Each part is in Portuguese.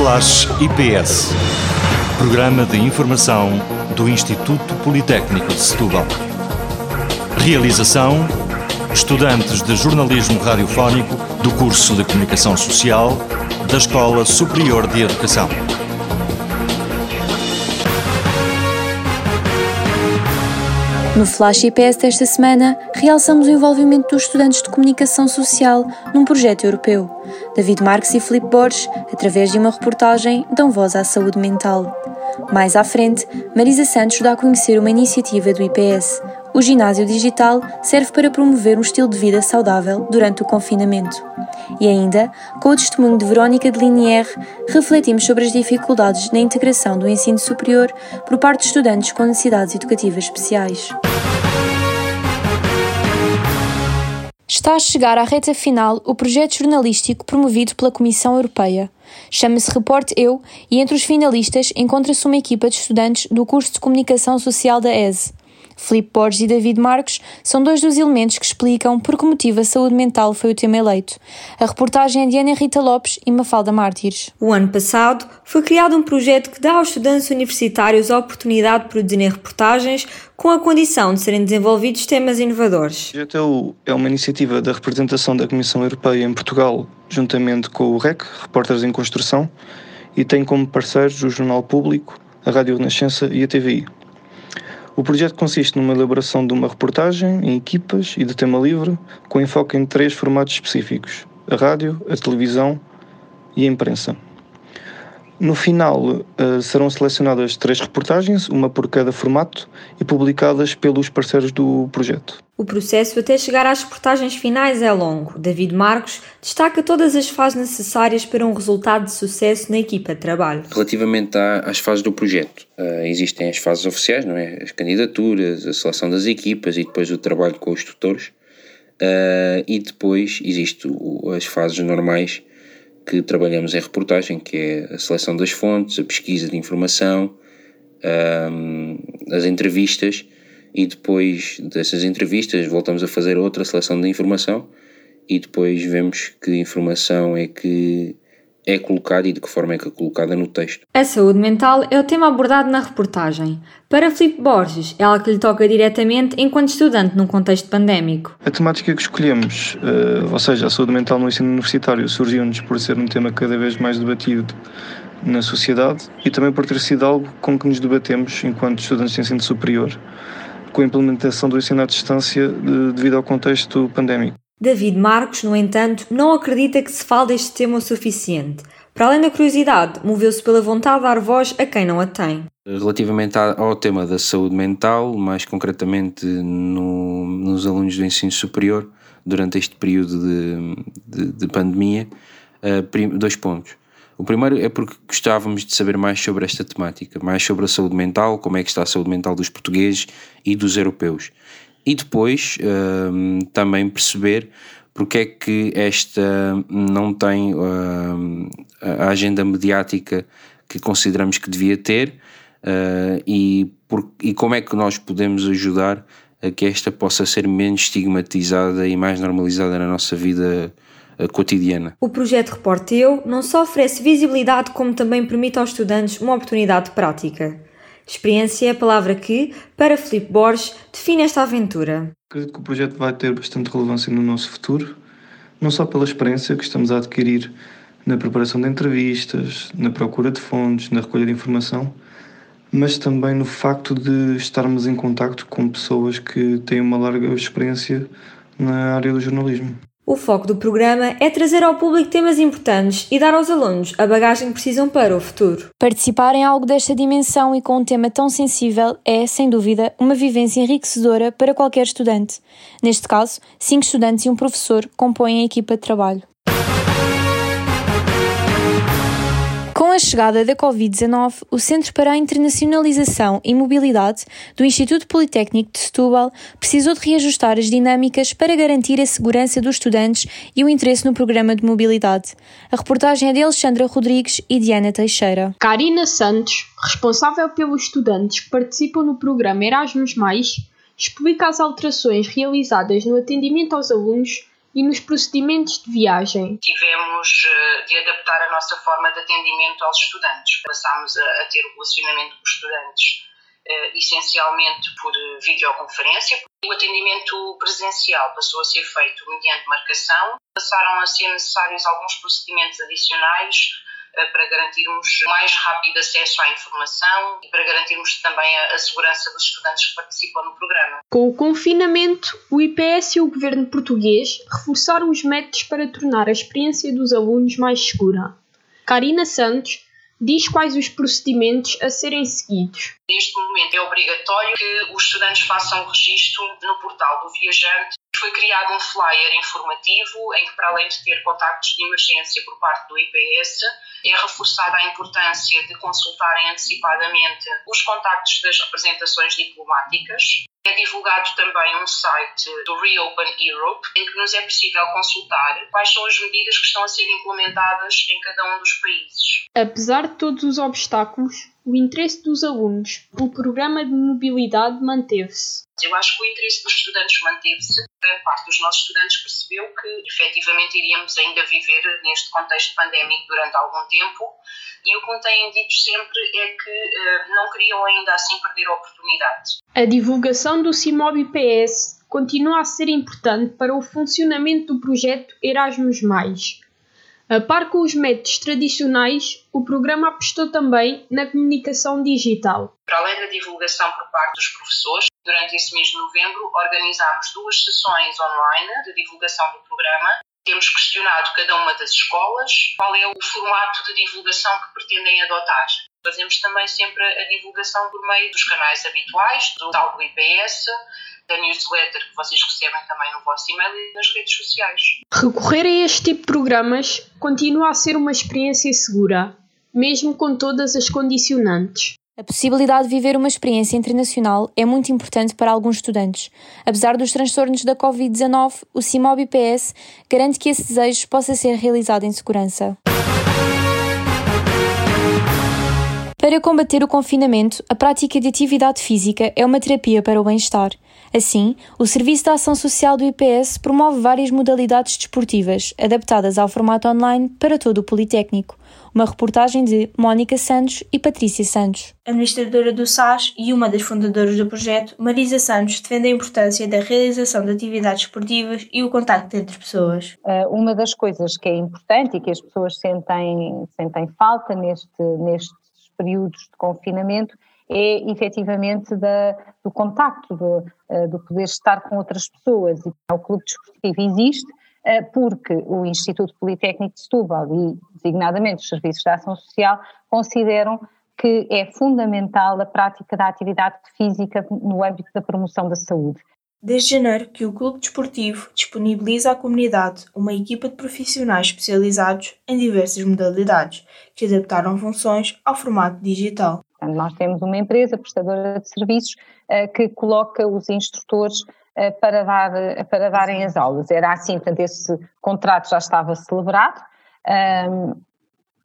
Flash IPS. Programa de informação do Instituto Politécnico de Setúbal. Realização: estudantes de jornalismo radiofónico do curso de Comunicação Social da Escola Superior de Educação. No Flash IPS desta semana, realçamos o envolvimento dos estudantes de comunicação social num projeto europeu. David Marques e Filipe Borges, através de uma reportagem, dão voz à saúde mental. Mais à frente, Marisa Santos dá a conhecer uma iniciativa do IPS. O ginásio digital serve para promover um estilo de vida saudável durante o confinamento. E ainda, com o testemunho de Verónica de Linière, refletimos sobre as dificuldades na integração do ensino superior por parte de estudantes com necessidades educativas especiais. Está a chegar à reta final o projeto jornalístico promovido pela Comissão Europeia. Chama-se Report Eu e entre os finalistas encontra-se uma equipa de estudantes do curso de Comunicação Social da ESE. Filipe Borges e David Marcos são dois dos elementos que explicam por que motivo a saúde mental foi o tema eleito. A reportagem é de Ana Rita Lopes e Mafalda Mártires. O ano passado foi criado um projeto que dá aos estudantes universitários a oportunidade de produzirem reportagens com a condição de serem desenvolvidos temas inovadores. O projeto é uma iniciativa da representação da Comissão Europeia em Portugal, juntamente com o REC, Repórteres em Construção, e tem como parceiros o Jornal Público, a Rádio Renascença e a TVI. O projeto consiste numa elaboração de uma reportagem em equipas e de tema livre, com enfoque em três formatos específicos: a rádio, a televisão e a imprensa. No final, uh, serão selecionadas três reportagens, uma por cada formato, e publicadas pelos parceiros do projeto. O processo até chegar às reportagens finais é longo. David Marcos destaca todas as fases necessárias para um resultado de sucesso na equipa de trabalho. Relativamente às fases do projeto, uh, existem as fases oficiais, não é? As candidaturas, a seleção das equipas e depois o trabalho com os tutores. Uh, e depois existem as fases normais que trabalhamos em reportagem, que é a seleção das fontes, a pesquisa de informação, um, as entrevistas e depois dessas entrevistas voltamos a fazer outra seleção de informação e depois vemos que informação é que é colocada e de que forma é que é colocada no texto. A saúde mental é o tema abordado na reportagem. Para Filipe Borges, é algo que lhe toca diretamente enquanto estudante num contexto pandémico. A temática que escolhemos, uh, ou seja, a saúde mental no ensino universitário, surgiu-nos por ser um tema cada vez mais debatido na sociedade e também por ter sido algo com que nos debatemos enquanto estudantes de ensino superior, com a implementação do ensino à distância de, devido ao contexto pandémico. David Marcos, no entanto, não acredita que se fale deste tema o suficiente. Para além da curiosidade, moveu-se pela vontade de dar voz a quem não a tem. Relativamente ao tema da saúde mental, mais concretamente no, nos alunos do ensino superior, durante este período de, de, de pandemia, uh, dois pontos. O primeiro é porque gostávamos de saber mais sobre esta temática, mais sobre a saúde mental, como é que está a saúde mental dos portugueses e dos europeus e depois uh, também perceber porque é que esta não tem uh, a agenda mediática que consideramos que devia ter uh, e, por, e como é que nós podemos ajudar a que esta possa ser menos estigmatizada e mais normalizada na nossa vida uh, cotidiana. O projeto Reporteu não só oferece visibilidade, como também permite aos estudantes uma oportunidade de prática. Experiência é a palavra que, para Filipe Borges, define esta aventura. Acredito que o projeto vai ter bastante relevância no nosso futuro, não só pela experiência que estamos a adquirir na preparação de entrevistas, na procura de fontes, na recolha de informação, mas também no facto de estarmos em contacto com pessoas que têm uma larga experiência na área do jornalismo. O foco do programa é trazer ao público temas importantes e dar aos alunos a bagagem que precisam para o futuro. Participar em algo desta dimensão e com um tema tão sensível é, sem dúvida, uma vivência enriquecedora para qualquer estudante. Neste caso, cinco estudantes e um professor compõem a equipa de trabalho. Com a chegada da Covid-19, o Centro para a Internacionalização e Mobilidade do Instituto Politécnico de Setúbal precisou de reajustar as dinâmicas para garantir a segurança dos estudantes e o interesse no programa de mobilidade. A reportagem é de Alexandra Rodrigues e Diana Teixeira. Karina Santos, responsável pelos estudantes que participam no programa Erasmus+, explica as alterações realizadas no atendimento aos alunos e nos procedimentos de viagem. Tivemos eh, de adaptar a nossa forma de atendimento aos estudantes. Passámos a, ter o relacionamento com os estudantes uh, essencialmente por videoconferência. O atendimento presencial passou a ser feito mediante marcação. Passaram a ser necessários alguns procedimentos adicionais eh, para garantirmos mais rápido acesso à informação e para garantirmos também a, a segurança dos estudantes que participam no programa. Com o confinamento, o IPS e o governo português reforçaram os métodos para tornar a experiência dos alunos mais segura. Karina Santos diz quais os procedimentos a serem seguidos. Neste momento é obrigatório que os estudantes façam registro no portal do viajante. Foi criado um flyer informativo em que, para além de ter contactos de emergência por parte do IPS, é reforçada a importância de consultarem antecipadamente os contactos das representações diplomáticas é divulgado também um site do Reopen Europe, em que nos é possível consultar quais são as medidas que estão a ser implementadas em cada um dos países. Apesar de todos os obstáculos, o interesse dos alunos pelo programa de mobilidade manteve-se. Eu acho que o interesse dos estudantes manteve-se. Grande parte dos nossos estudantes percebeu que efetivamente iríamos ainda viver neste contexto pandémico durante algum tempo e o que me têm dito sempre é que uh, não queriam ainda assim perder a oportunidade. A divulgação do CIMOB IPS continua a ser importante para o funcionamento do projeto Erasmus+. A par com os métodos tradicionais, o programa apostou também na comunicação digital. Para além da divulgação por parte dos professores, durante esse mês de novembro organizámos duas sessões online de divulgação do programa temos questionado cada uma das escolas qual é o formato de divulgação que pretendem adotar. Fazemos também sempre a divulgação por meio dos canais habituais, do tal do IPS, da newsletter que vocês recebem também no vosso e-mail e nas redes sociais. Recorrer a este tipo de programas continua a ser uma experiência segura, mesmo com todas as condicionantes. A possibilidade de viver uma experiência internacional é muito importante para alguns estudantes. Apesar dos transtornos da Covid-19, o CIMOB IPS garante que esse desejo possa ser realizado em segurança. Para combater o confinamento, a prática de atividade física é uma terapia para o bem-estar. Assim, o Serviço de Ação Social do IPS promove várias modalidades desportivas, adaptadas ao formato online para todo o Politécnico. Uma reportagem de Mónica Santos e Patrícia Santos. Administradora do SAS e uma das fundadoras do projeto, Marisa Santos defende a importância da realização de atividades esportivas e o contacto entre pessoas. Eh, uma das coisas que é importante e que as pessoas sentem, sentem falta neste, nestes períodos de confinamento é efetivamente da, do contacto, do, eh, do poder estar com outras pessoas. E o Clube Desportivo existe eh, porque o Instituto Politécnico de Setúbal e, designadamente, os Serviços de Ação Social consideram que é fundamental a prática da atividade física no âmbito da promoção da saúde. Desde janeiro que o Clube Desportivo disponibiliza à comunidade uma equipa de profissionais especializados em diversas modalidades, que adaptaram funções ao formato digital. Nós temos uma empresa prestadora de serviços eh, que coloca os instrutores eh, para, dar, eh, para darem as aulas. Era assim, portanto, esse contrato já estava celebrado um,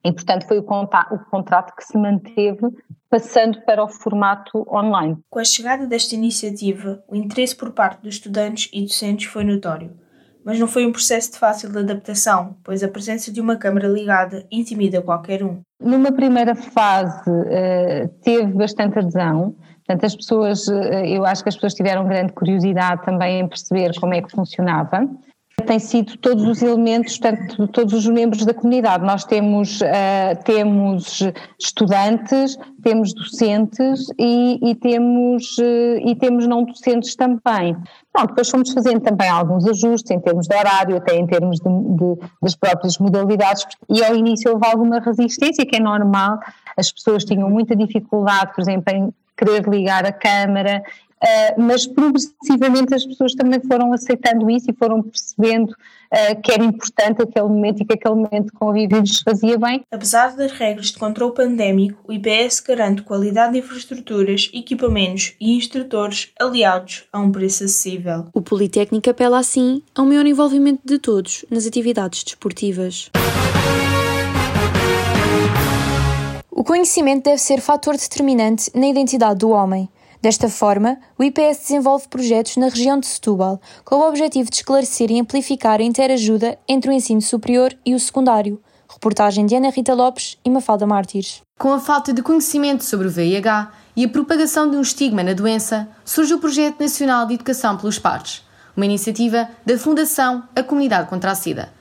e, portanto, foi o, o contrato que se manteve passando para o formato online. Com a chegada desta iniciativa, o interesse por parte dos estudantes e docentes foi notório. Mas não foi um processo de fácil adaptação, pois a presença de uma câmara ligada intimida qualquer um. Numa primeira fase uh, teve bastante adesão, Portanto, as pessoas, eh, eu acho que as pessoas tiveram grande curiosidade também em perceber como é que funcionava. Tem sido todos os elementos, portanto, todos os membros da comunidade. Nós temos, uh, temos estudantes, temos docentes e, e temos, uh, e temos não docentes também. Bom, depois fomos fazendo também alguns ajustes em termos de horário, até em termos de, de, das próprias modalidades, e ao início houve alguma resistência, que é normal, as pessoas tinham muita dificuldade, por exemplo, em querer ligar a câmara, uh, mas progressivamente as pessoas também foram aceitando isso e foram percebendo uh, que era importante aquele momento e que aquele momento de convívio lhes fazia bem. Apesar das regras de controle pandémico, o IPS garante qualidade de infraestruturas, equipamentos e instrutores aliados a um preço acessível. O Politécnico apela assim a um maior envolvimento de todos nas atividades desportivas. O conhecimento deve ser fator determinante na identidade do homem. Desta forma, o IPS desenvolve projetos na região de Setúbal, com o objetivo de esclarecer e amplificar a interajuda entre o ensino superior e o secundário. Reportagem de Ana Rita Lopes e Mafalda Mártires. Com a falta de conhecimento sobre o VIH e a propagação de um estigma na doença, surge o Projeto Nacional de Educação pelos Pares, uma iniciativa da Fundação A Comunidade contra a SIDA.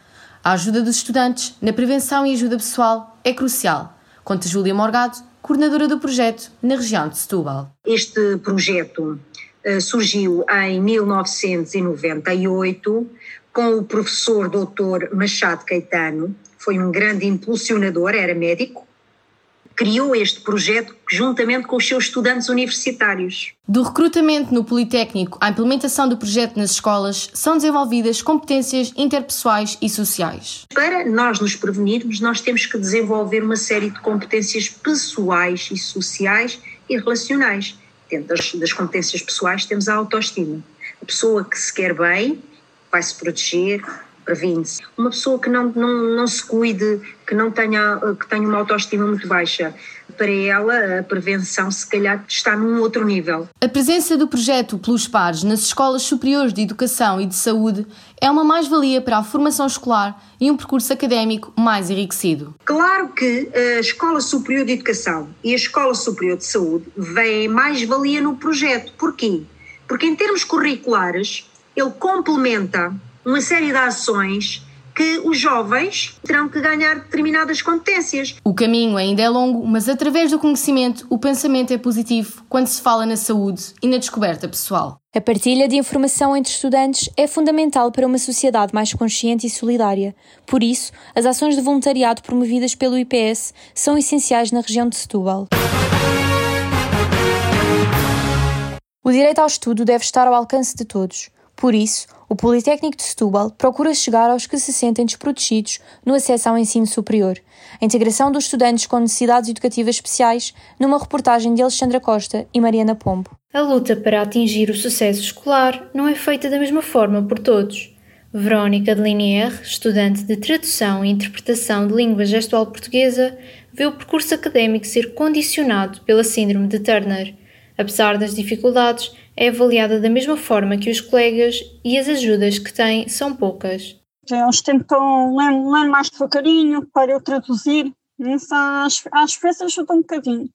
A ajuda dos estudantes na prevenção e ajuda pessoal é crucial, conta Júlia Morgado, coordenadora do projeto na região de Setúbal. Este projeto uh, surgiu em 1998 com o professor Dr. Machado Caetano, foi um grande impulsionador, era médico, criou este projeto juntamente com os seus estudantes universitários. Do recrutamento no Politécnico à implementação do projeto nas escolas, são desenvolvidas competências interpessoais e sociais. Para nós nos prevenirmos, nós temos que desenvolver uma série de competências pessoais e sociais e relacionais. Dentro das, das competências pessoais temos a autoestima. A pessoa que se quer bem vai se proteger, previne-se. Uma pessoa que não, não, não se cuide, que não tenha, que tenha uma autoestima muito baixa, para ela a prevenção se calhar está num outro nível. A presença do projeto Plus Pares nas escolas superiores de educação e de saúde é uma mais-valia para a formação escolar e um percurso académico mais enriquecido. Claro que a Escola Superior de Educação e a Escola Superior de Saúde vêm mais-valia no projeto. Porquê? Porque em termos curriculares ele complementa uma série de ações que os jovens terão que ganhar determinadas competências. O caminho ainda é longo, mas através do conhecimento, o pensamento é positivo quando se fala na saúde e na descoberta pessoal. A partilha de informação entre estudantes é fundamental para uma sociedade mais consciente e solidária. Por isso, as ações de voluntariado promovidas pelo IPS são essenciais na região de Setúbal. O direito ao estudo deve estar ao alcance de todos. Por isso, o Politécnico de Setúbal procura chegar aos que se sentem desprotegidos no acesso ao ensino superior. A integração dos estudantes com necessidades educativas especiais numa reportagem de Alexandra Costa e Mariana Pombo. A luta para atingir o sucesso escolar não é feita da mesma forma por todos. Verónica de Linier, estudante de tradução e interpretação de língua gestual portuguesa, vê o percurso académico ser condicionado pela síndrome de Turner. Apesar das dificuldades, é avaliada da mesma forma que os colegas e as ajudas que tem são poucas. Eles tentam ler, ler mais devagarinho para eu traduzir, isso às, às vezes ajuda um bocadinho.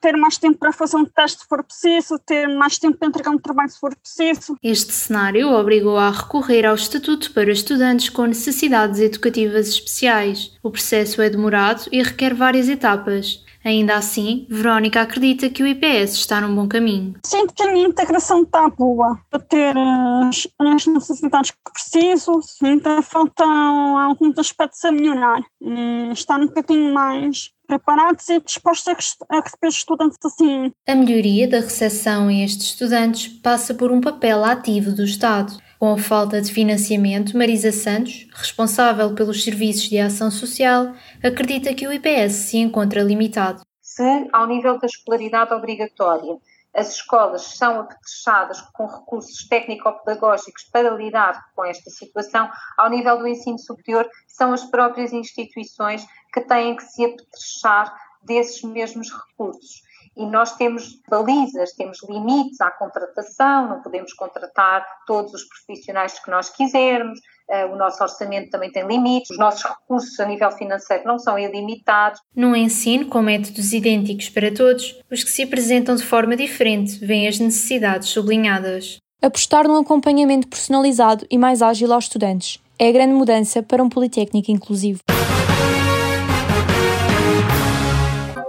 Ter mais tempo para fazer um teste se for preciso, ter mais tempo para entregar um trabalho se for preciso. Este cenário obrigou a recorrer ao Estatuto para estudantes com necessidades educativas especiais. O processo é demorado e requer várias etapas. Ainda assim, Verónica acredita que o IPS está num bom caminho. Sinto que a minha integração está boa, para ter as, as necessidades que preciso, ainda faltam alguns aspectos a melhorar. E estar um bocadinho mais preparados e dispostos a receber estudantes assim. A melhoria da recepção a estes estudantes passa por um papel ativo do Estado. Com a falta de financiamento, Marisa Santos, responsável pelos serviços de ação social, acredita que o IPS se encontra limitado. Se, ao nível da escolaridade obrigatória, as escolas são apetrechadas com recursos técnico-pedagógicos para lidar com esta situação, ao nível do ensino superior, são as próprias instituições que têm que se apetrechar desses mesmos recursos e nós temos balizas, temos limites à contratação, não podemos contratar todos os profissionais que nós quisermos, uh, o nosso orçamento também tem limites, os nossos recursos a nível financeiro não são ilimitados. No ensino, com métodos idênticos para todos, os que se apresentam de forma diferente veem as necessidades sublinhadas. Apostar num acompanhamento personalizado e mais ágil aos estudantes é a grande mudança para um Politécnico inclusivo.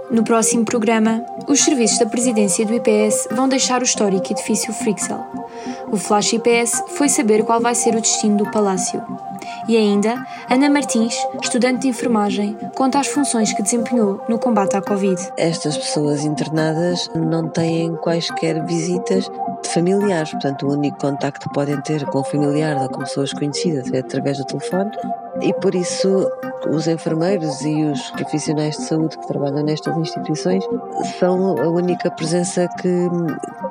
No próximo programa, os serviços da presidência do IPS vão deixar o histórico edifício Frixel. O Flash IPS foi saber qual vai ser o destino do palácio. E ainda, Ana Martins, estudante de enfermagem, conta as funções que desempenhou no combate à Covid. Estas pessoas internadas não têm quaisquer visitas de familiares, portanto, o único contacto que podem ter com o familiar ou com pessoas conhecidas é através do telefone e por isso os enfermeiros e os profissionais de saúde que trabalham nestas instituições são a única presença que,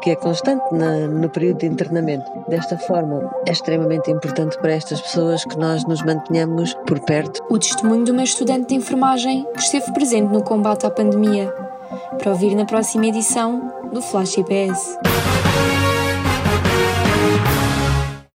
que é constante na, no período de internamento. Desta forma, é extremamente importante para estas pessoas que nós nos mantenhamos por perto. O testemunho de uma estudante de enfermagem que esteve presente no combate à pandemia. Para ouvir na próxima edição do Flash IPS.